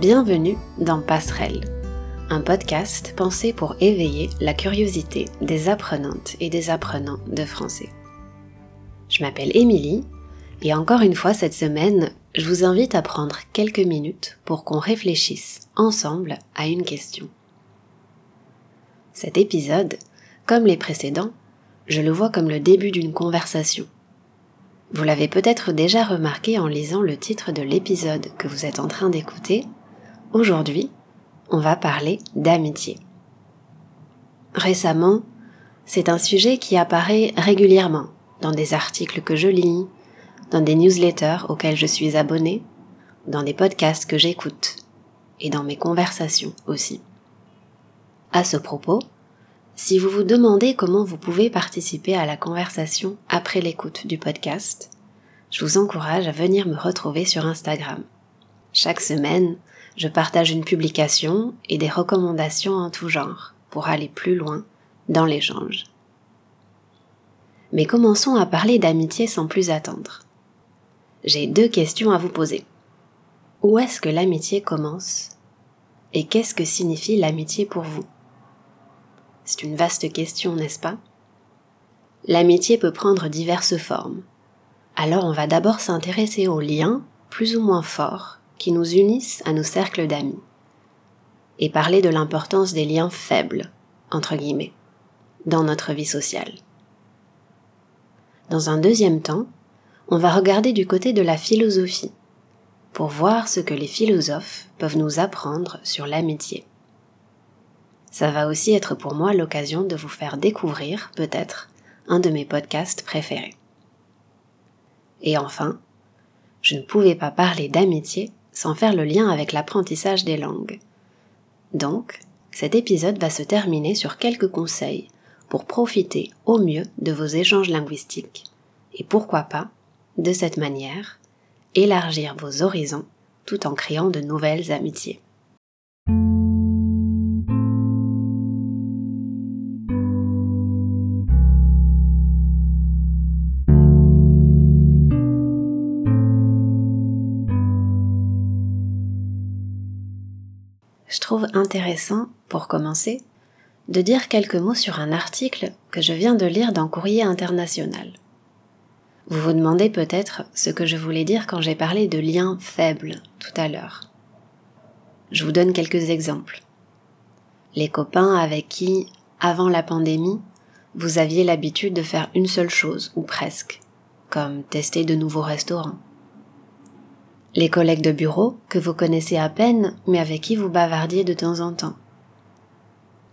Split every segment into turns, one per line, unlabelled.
Bienvenue dans Passerelle, un podcast pensé pour éveiller la curiosité des apprenantes et des apprenants de français. Je m'appelle Émilie et encore une fois cette semaine, je vous invite à prendre quelques minutes pour qu'on réfléchisse ensemble à une question. Cet épisode, comme les précédents, je le vois comme le début d'une conversation. Vous l'avez peut-être déjà remarqué en lisant le titre de l'épisode que vous êtes en train d'écouter, Aujourd'hui, on va parler d'amitié. Récemment, c'est un sujet qui apparaît régulièrement dans des articles que je lis, dans des newsletters auxquels je suis abonné, dans des podcasts que j'écoute et dans mes conversations aussi. À ce propos, si vous vous demandez comment vous pouvez participer à la conversation après l'écoute du podcast, je vous encourage à venir me retrouver sur Instagram. Chaque semaine, je partage une publication et des recommandations en tout genre pour aller plus loin dans l'échange. Mais commençons à parler d'amitié sans plus attendre. J'ai deux questions à vous poser. Où est-ce que l'amitié commence Et qu'est-ce que signifie l'amitié pour vous? C'est une vaste question, n'est-ce pas? L'amitié peut prendre diverses formes. Alors on va d'abord s'intéresser aux liens plus ou moins forts qui nous unissent à nos cercles d'amis, et parler de l'importance des liens faibles, entre guillemets, dans notre vie sociale. Dans un deuxième temps, on va regarder du côté de la philosophie, pour voir ce que les philosophes peuvent nous apprendre sur l'amitié. Ça va aussi être pour moi l'occasion de vous faire découvrir, peut-être, un de mes podcasts préférés. Et enfin, je ne pouvais pas parler d'amitié sans faire le lien avec l'apprentissage des langues. Donc, cet épisode va se terminer sur quelques conseils pour profiter au mieux de vos échanges linguistiques et pourquoi pas, de cette manière, élargir vos horizons tout en créant de nouvelles amitiés. Je trouve intéressant, pour commencer, de dire quelques mots sur un article que je viens de lire dans Courrier International. Vous vous demandez peut-être ce que je voulais dire quand j'ai parlé de liens faibles tout à l'heure. Je vous donne quelques exemples. Les copains avec qui, avant la pandémie, vous aviez l'habitude de faire une seule chose, ou presque, comme tester de nouveaux restaurants les collègues de bureau que vous connaissez à peine mais avec qui vous bavardiez de temps en temps,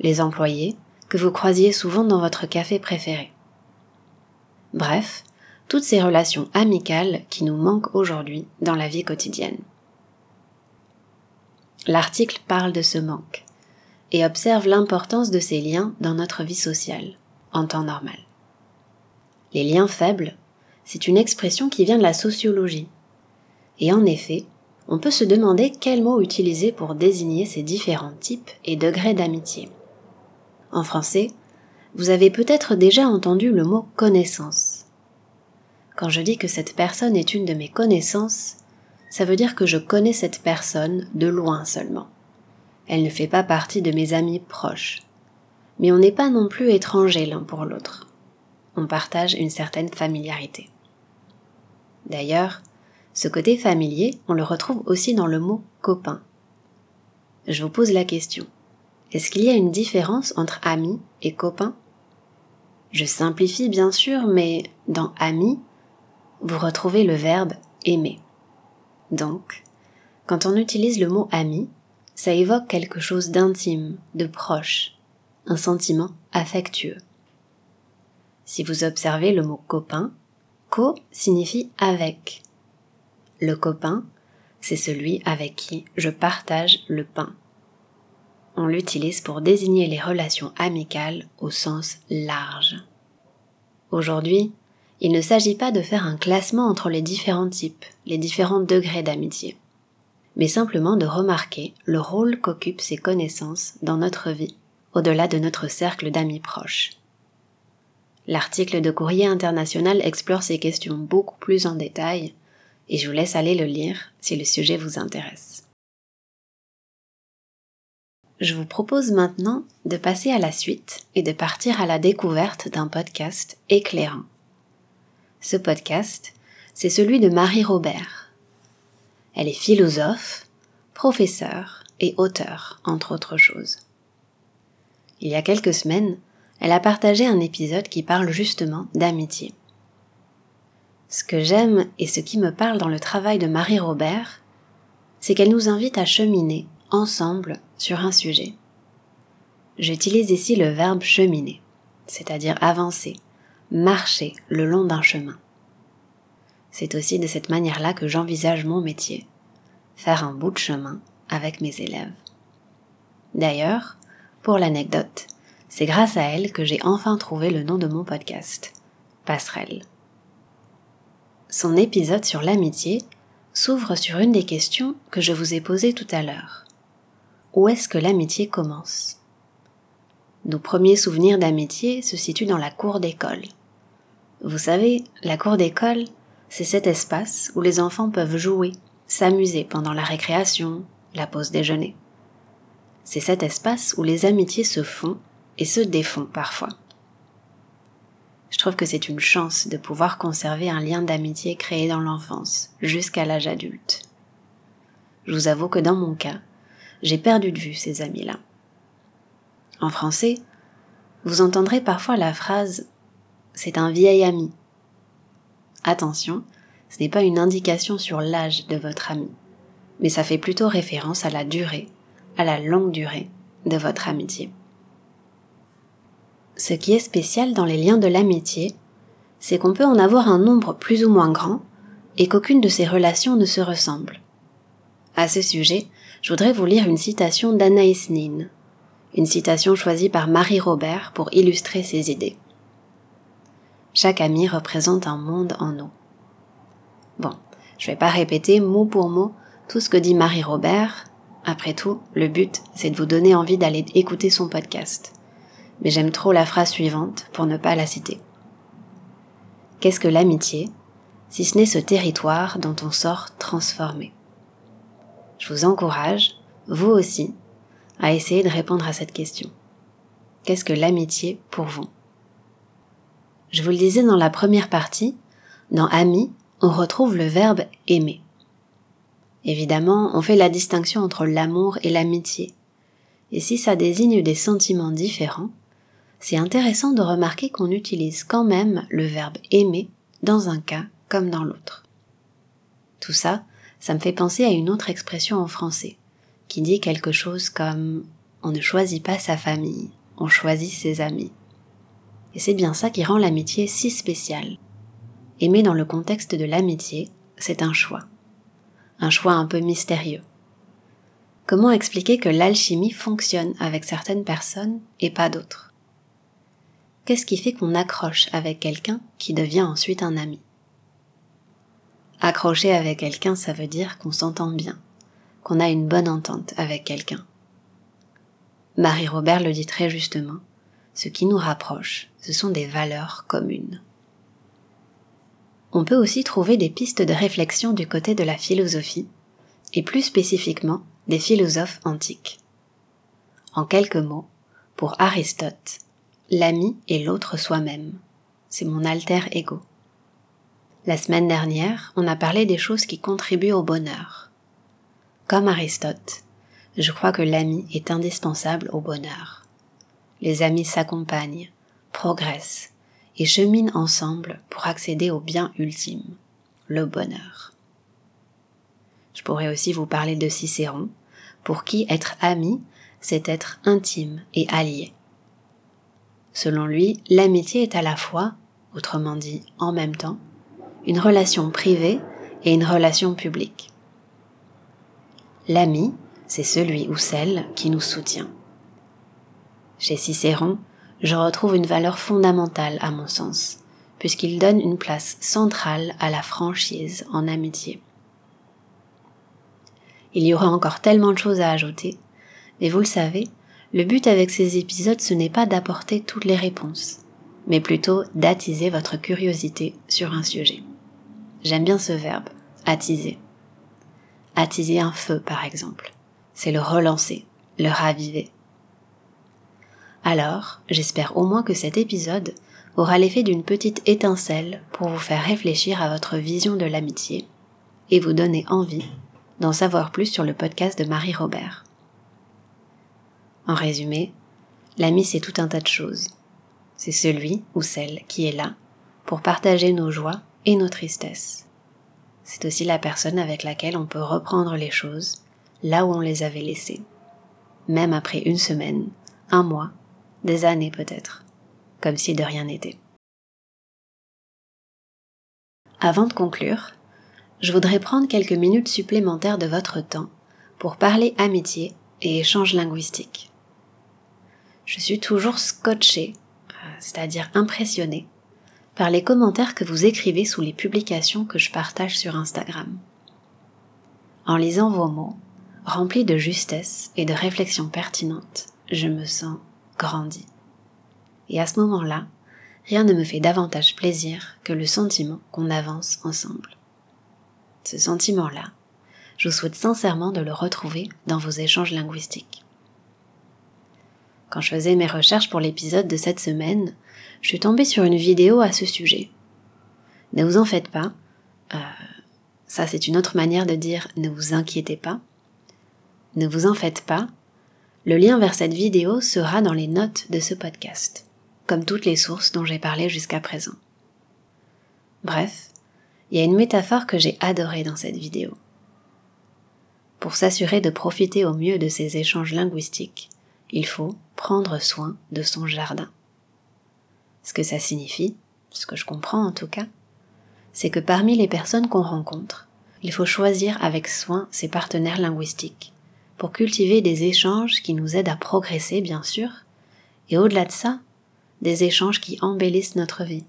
les employés que vous croisiez souvent dans votre café préféré. Bref, toutes ces relations amicales qui nous manquent aujourd'hui dans la vie quotidienne. L'article parle de ce manque et observe l'importance de ces liens dans notre vie sociale, en temps normal. Les liens faibles, c'est une expression qui vient de la sociologie et en effet, on peut se demander quel mot utiliser pour désigner ces différents types et degrés d'amitié. En français, vous avez peut-être déjà entendu le mot connaissance. Quand je dis que cette personne est une de mes connaissances, ça veut dire que je connais cette personne de loin seulement. Elle ne fait pas partie de mes amis proches. Mais on n'est pas non plus étrangers l'un pour l'autre. On partage une certaine familiarité. D'ailleurs, ce côté familier, on le retrouve aussi dans le mot copain. Je vous pose la question. Est-ce qu'il y a une différence entre ami et copain? Je simplifie bien sûr, mais dans ami, vous retrouvez le verbe aimer. Donc, quand on utilise le mot ami, ça évoque quelque chose d'intime, de proche, un sentiment affectueux. Si vous observez le mot copain, co signifie avec, le copain, c'est celui avec qui je partage le pain. On l'utilise pour désigner les relations amicales au sens large. Aujourd'hui, il ne s'agit pas de faire un classement entre les différents types, les différents degrés d'amitié, mais simplement de remarquer le rôle qu'occupent ces connaissances dans notre vie, au-delà de notre cercle d'amis proches. L'article de Courrier International explore ces questions beaucoup plus en détail, et je vous laisse aller le lire si le sujet vous intéresse. je vous propose maintenant de passer à la suite et de partir à la découverte d'un podcast éclairant. Ce podcast, c'est celui de Marie Robert. Elle est philosophe, professeure et auteure, entre autres choses. Il y a quelques semaines, elle a partagé un épisode qui parle justement d'amitié. Ce que j'aime et ce qui me parle dans le travail de Marie Robert, c'est qu'elle nous invite à cheminer ensemble sur un sujet. J'utilise ici le verbe cheminer, c'est-à-dire avancer, marcher le long d'un chemin. C'est aussi de cette manière-là que j'envisage mon métier, faire un bout de chemin avec mes élèves. D'ailleurs, pour l'anecdote, c'est grâce à elle que j'ai enfin trouvé le nom de mon podcast, Passerelle. Son épisode sur l'amitié s'ouvre sur une des questions que je vous ai posées tout à l'heure. Où est-ce que l'amitié commence? Nos premiers souvenirs d'amitié se situent dans la cour d'école. Vous savez, la cour d'école, c'est cet espace où les enfants peuvent jouer, s'amuser pendant la récréation, la pause déjeuner. C'est cet espace où les amitiés se font et se défont parfois. Je trouve que c'est une chance de pouvoir conserver un lien d'amitié créé dans l'enfance jusqu'à l'âge adulte. Je vous avoue que dans mon cas, j'ai perdu de vue ces amis-là. En français, vous entendrez parfois la phrase c'est un vieil ami. Attention, ce n'est pas une indication sur l'âge de votre ami, mais ça fait plutôt référence à la durée, à la longue durée de votre amitié. Ce qui est spécial dans les liens de l'amitié, c'est qu'on peut en avoir un nombre plus ou moins grand et qu'aucune de ces relations ne se ressemble. À ce sujet, je voudrais vous lire une citation d'Anaïs Nin, une citation choisie par Marie Robert pour illustrer ses idées. Chaque ami représente un monde en nous. Bon, je vais pas répéter mot pour mot tout ce que dit Marie Robert. Après tout, le but, c'est de vous donner envie d'aller écouter son podcast mais j'aime trop la phrase suivante pour ne pas la citer. Qu'est-ce que l'amitié, si ce n'est ce territoire dont on sort transformé? Je vous encourage, vous aussi, à essayer de répondre à cette question. Qu'est-ce que l'amitié pour vous? Je vous le disais dans la première partie, dans ami, on retrouve le verbe aimer. Évidemment, on fait la distinction entre l'amour et l'amitié. Et si ça désigne des sentiments différents, c'est intéressant de remarquer qu'on utilise quand même le verbe aimer dans un cas comme dans l'autre. Tout ça, ça me fait penser à une autre expression en français, qui dit quelque chose comme on ne choisit pas sa famille, on choisit ses amis. Et c'est bien ça qui rend l'amitié si spéciale. Aimer dans le contexte de l'amitié, c'est un choix. Un choix un peu mystérieux. Comment expliquer que l'alchimie fonctionne avec certaines personnes et pas d'autres? Qu'est-ce qui fait qu'on accroche avec quelqu'un qui devient ensuite un ami? Accrocher avec quelqu'un, ça veut dire qu'on s'entend bien, qu'on a une bonne entente avec quelqu'un. Marie-Robert le dit très justement, ce qui nous rapproche, ce sont des valeurs communes. On peut aussi trouver des pistes de réflexion du côté de la philosophie, et plus spécifiquement des philosophes antiques. En quelques mots, pour Aristote, l'ami est l'autre soi-même. C'est mon alter ego. La semaine dernière, on a parlé des choses qui contribuent au bonheur. Comme Aristote, je crois que l'ami est indispensable au bonheur. Les amis s'accompagnent, progressent et cheminent ensemble pour accéder au bien ultime, le bonheur. Je pourrais aussi vous parler de Cicéron, pour qui être ami, c'est être intime et allié. Selon lui, l'amitié est à la fois, autrement dit en même temps, une relation privée et une relation publique. L'ami, c'est celui ou celle qui nous soutient. Chez Cicéron, je retrouve une valeur fondamentale à mon sens, puisqu'il donne une place centrale à la franchise en amitié. Il y aura encore tellement de choses à ajouter, mais vous le savez, le but avec ces épisodes, ce n'est pas d'apporter toutes les réponses, mais plutôt d'attiser votre curiosité sur un sujet. J'aime bien ce verbe, attiser. Attiser un feu, par exemple. C'est le relancer, le raviver. alors j'espère au moins que cet épisode aura l'effet d'une petite étincelle pour vous faire réfléchir à votre vision de l'amitié et vous donner envie d'en savoir plus sur le podcast de Marie Robert. En résumé, l'ami c'est tout un tas de choses. C'est celui ou celle qui est là pour partager nos joies et nos tristesses. C'est aussi la personne avec laquelle on peut reprendre les choses là où on les avait laissées, même après une semaine, un mois, des années peut-être, comme si de rien n'était. Avant de conclure, je voudrais prendre quelques minutes supplémentaires de votre temps pour parler amitié et échange linguistique. Je suis toujours scotché, euh, c'est-à-dire impressionné, par les commentaires que vous écrivez sous les publications que je partage sur Instagram. En lisant vos mots, remplis de justesse et de réflexions pertinentes, je me sens grandi. Et à ce moment-là, rien ne me fait davantage plaisir que le sentiment qu'on avance ensemble. Ce sentiment-là, je vous souhaite sincèrement de le retrouver dans vos échanges linguistiques. Quand je faisais mes recherches pour l'épisode de cette semaine, je suis tombée sur une vidéo à ce sujet. Ne vous en faites pas. Euh, ça, c'est une autre manière de dire ne vous inquiétez pas. Ne vous en faites pas. Le lien vers cette vidéo sera dans les notes de ce podcast, comme toutes les sources dont j'ai parlé jusqu'à présent. Bref, il y a une métaphore que j'ai adorée dans cette vidéo. Pour s'assurer de profiter au mieux de ces échanges linguistiques, il faut prendre soin de son jardin. Ce que ça signifie, ce que je comprends en tout cas, c'est que parmi les personnes qu'on rencontre, il faut choisir avec soin ses partenaires linguistiques pour cultiver des échanges qui nous aident à progresser, bien sûr, et au-delà de ça, des échanges qui embellissent notre vie,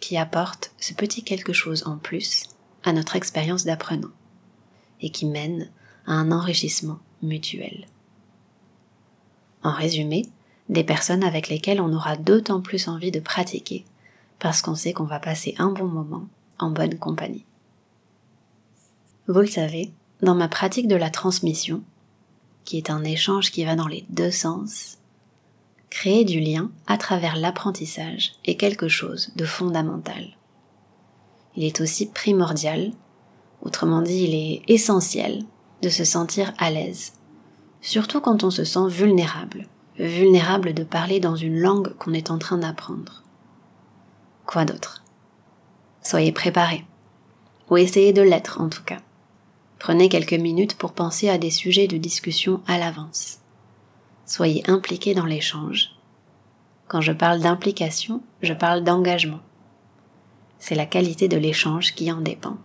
qui apportent ce petit quelque chose en plus à notre expérience d'apprenant, et qui mènent à un enrichissement mutuel. En résumé, des personnes avec lesquelles on aura d'autant plus envie de pratiquer, parce qu'on sait qu'on va passer un bon moment en bonne compagnie. Vous le savez, dans ma pratique de la transmission, qui est un échange qui va dans les deux sens, créer du lien à travers l'apprentissage est quelque chose de fondamental. Il est aussi primordial, autrement dit il est essentiel, de se sentir à l'aise, surtout quand on se sent vulnérable, vulnérable de parler dans une langue qu'on est en train d'apprendre. Quoi d'autre? Soyez préparés, ou essayez de l'être en tout cas. Prenez quelques minutes pour penser à des sujets de discussion à l'avance. Soyez impliqués dans l'échange. Quand je parle d'implication, je parle d'engagement. C'est la qualité de l'échange qui en dépend.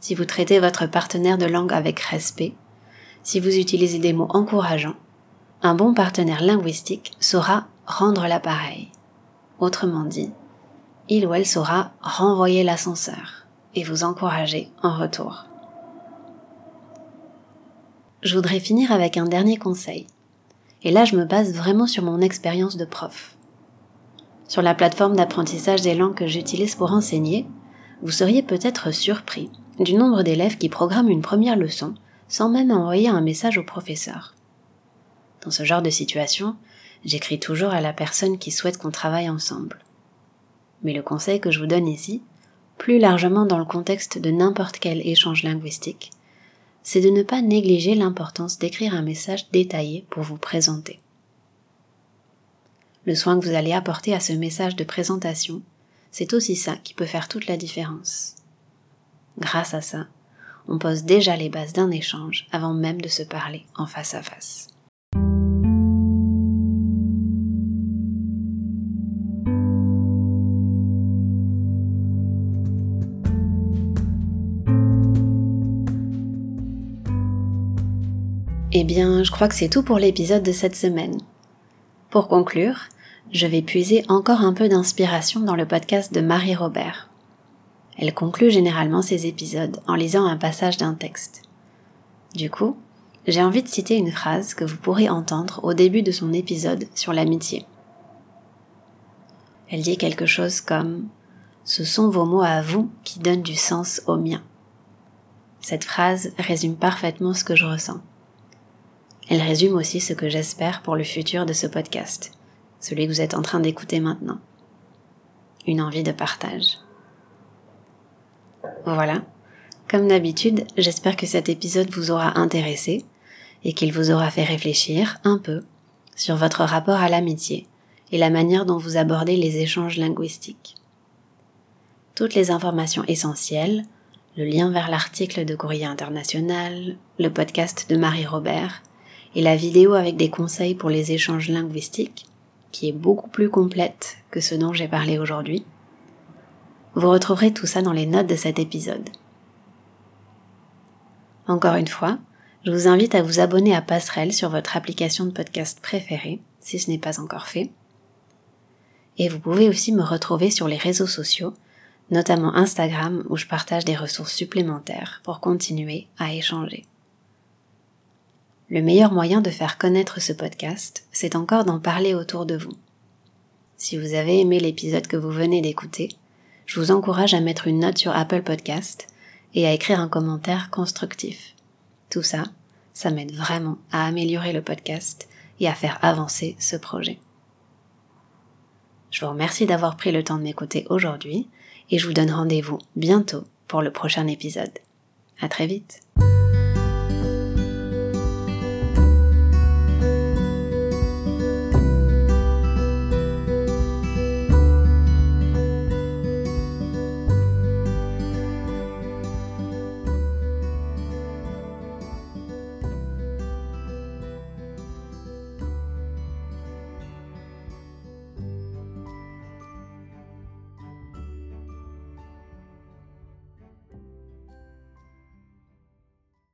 Si vous traitez votre partenaire de langue avec respect, si vous utilisez des mots encourageants, un bon partenaire linguistique saura rendre l'appareil. Autrement dit, il ou elle saura renvoyer l'ascenseur et vous encourager en retour. Je voudrais finir avec un dernier conseil. Et là, je me base vraiment sur mon expérience de prof. Sur la plateforme d'apprentissage des langues que j'utilise pour enseigner, vous seriez peut-être surpris du nombre d'élèves qui programment une première leçon sans même envoyer un message au professeur. Dans ce genre de situation, j'écris toujours à la personne qui souhaite qu'on travaille ensemble. Mais le conseil que je vous donne ici, plus largement dans le contexte de n'importe quel échange linguistique, c'est de ne pas négliger l'importance d'écrire un message détaillé pour vous présenter. Le soin que vous allez apporter à ce message de présentation, c'est aussi ça qui peut faire toute la différence. Grâce à ça, on pose déjà les bases d'un échange avant même de se parler en face à face. Eh bien, je crois que c'est tout pour l'épisode de cette semaine. Pour conclure, je vais puiser encore un peu d'inspiration dans le podcast de Marie Robert. Elle conclut généralement ses épisodes en lisant un passage d'un texte. Du coup, j'ai envie de citer une phrase que vous pourrez entendre au début de son épisode sur l'amitié. Elle dit quelque chose comme ⁇ Ce sont vos mots à vous qui donnent du sens aux miens ⁇ Cette phrase résume parfaitement ce que je ressens. Elle résume aussi ce que j'espère pour le futur de ce podcast, celui que vous êtes en train d'écouter maintenant. Une envie de partage. Voilà. Comme d'habitude, j'espère que cet épisode vous aura intéressé et qu'il vous aura fait réfléchir un peu sur votre rapport à l'amitié et la manière dont vous abordez les échanges linguistiques. Toutes les informations essentielles, le lien vers l'article de Courrier International, le podcast de Marie Robert et la vidéo avec des conseils pour les échanges linguistiques, qui est beaucoup plus complète que ce dont j'ai parlé aujourd'hui. Vous retrouverez tout ça dans les notes de cet épisode. Encore une fois, je vous invite à vous abonner à Passerelle sur votre application de podcast préférée, si ce n'est pas encore fait. Et vous pouvez aussi me retrouver sur les réseaux sociaux, notamment Instagram où je partage des ressources supplémentaires pour continuer à échanger. Le meilleur moyen de faire connaître ce podcast, c'est encore d'en parler autour de vous. Si vous avez aimé l'épisode que vous venez d'écouter, je vous encourage à mettre une note sur Apple Podcast et à écrire un commentaire constructif. Tout ça, ça m'aide vraiment à améliorer le podcast et à faire avancer ce projet. Je vous remercie d'avoir pris le temps de m'écouter aujourd'hui et je vous donne rendez-vous bientôt pour le prochain épisode. À très vite!